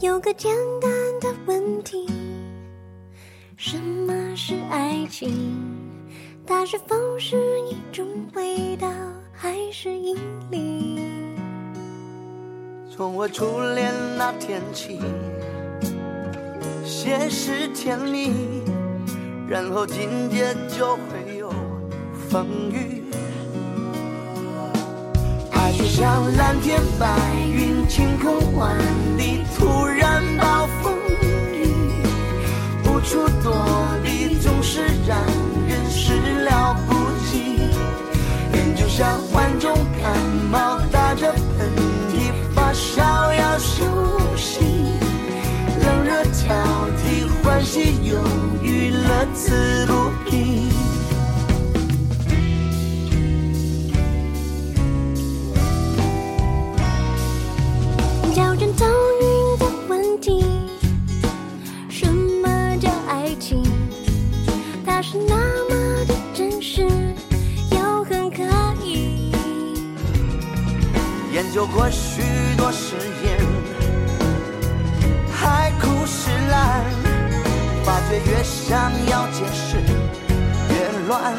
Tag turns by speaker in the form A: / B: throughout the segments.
A: 有个简单的问题，什么是爱情？它是否是一种味道，还是引力？
B: 从我初恋那天起。先是甜蜜，然后今天就会有风雨。爱就像蓝天白云，晴空万里，突然暴风雨，无处躲避，总是让。此不疲。
A: 要人头晕的问题，什么叫爱情？它是那么的真实，又很可疑。
B: 研究过许多实验。越想要解释越乱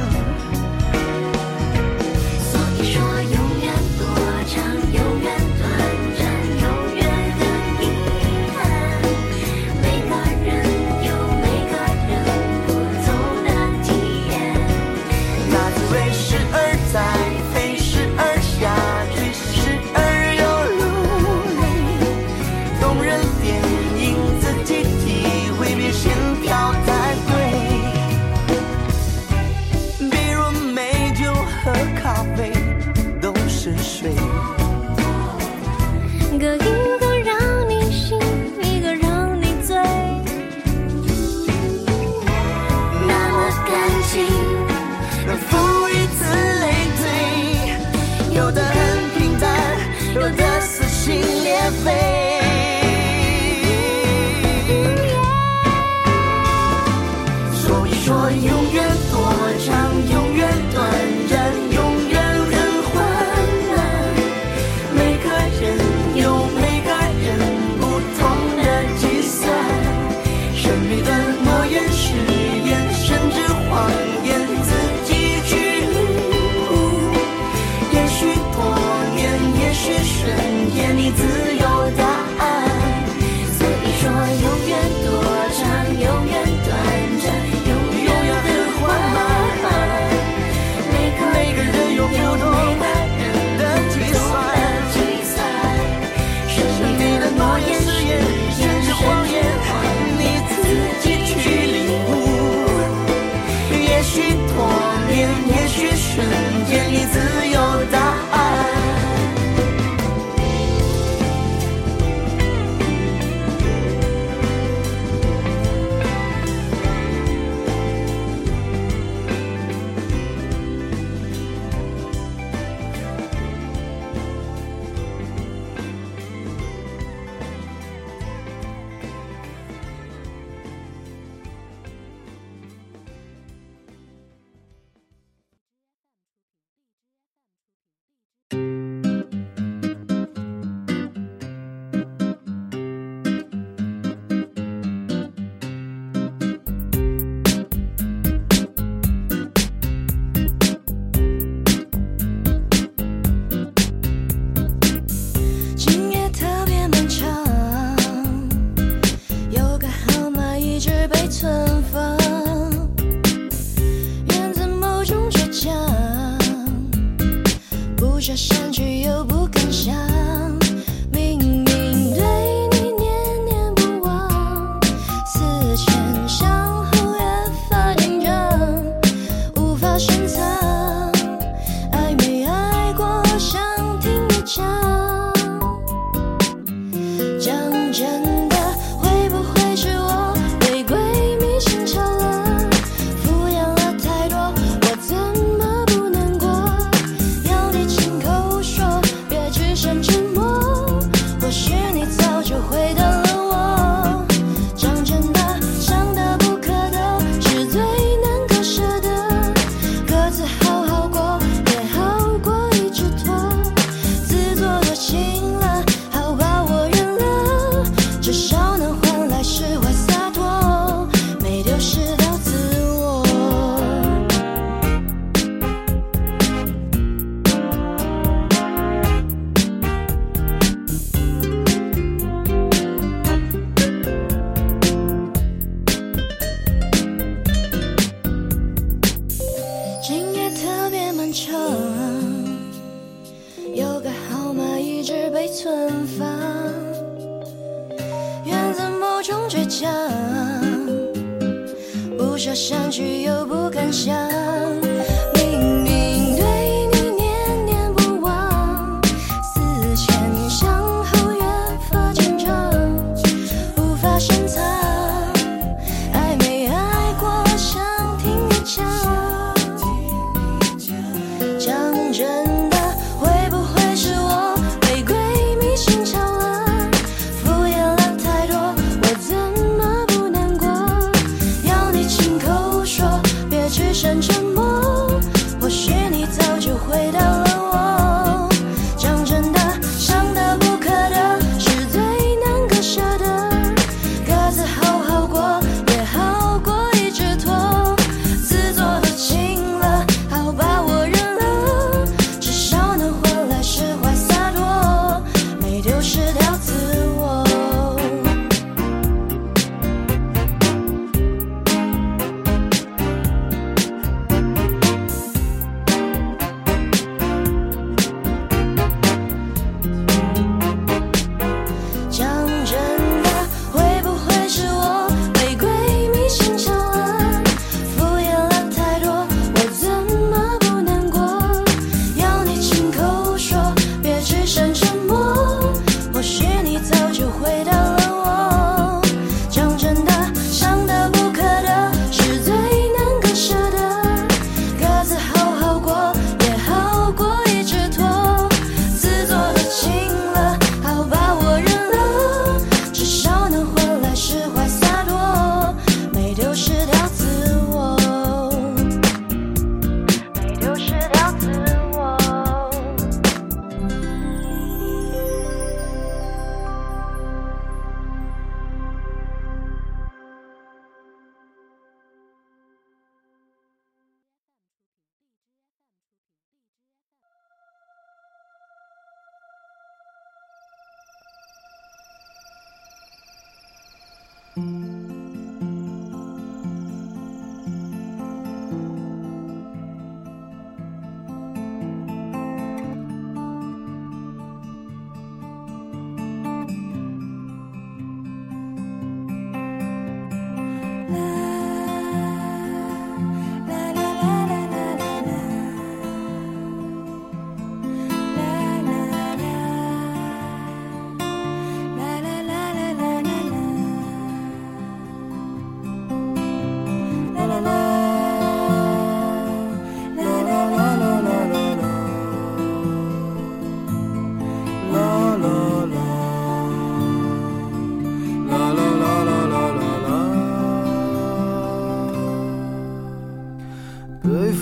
C: 想 thank mm -hmm.
D: you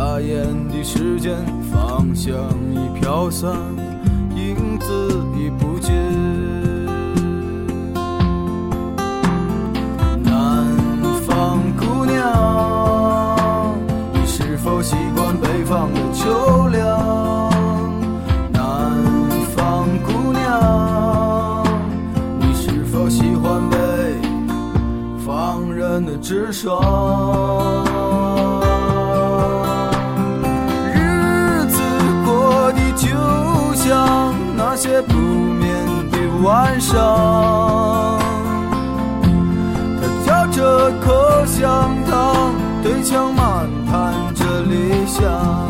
D: 眨眼的时间芳香已飘散影子的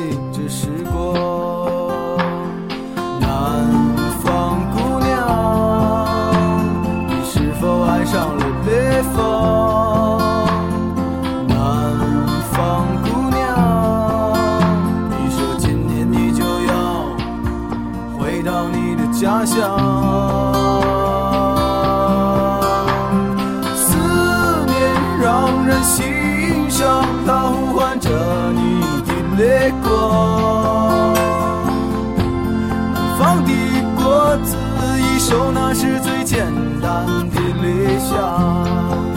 D: 心上，它呼唤着你的泪光。南方的果子一熟，那是最简单的理想。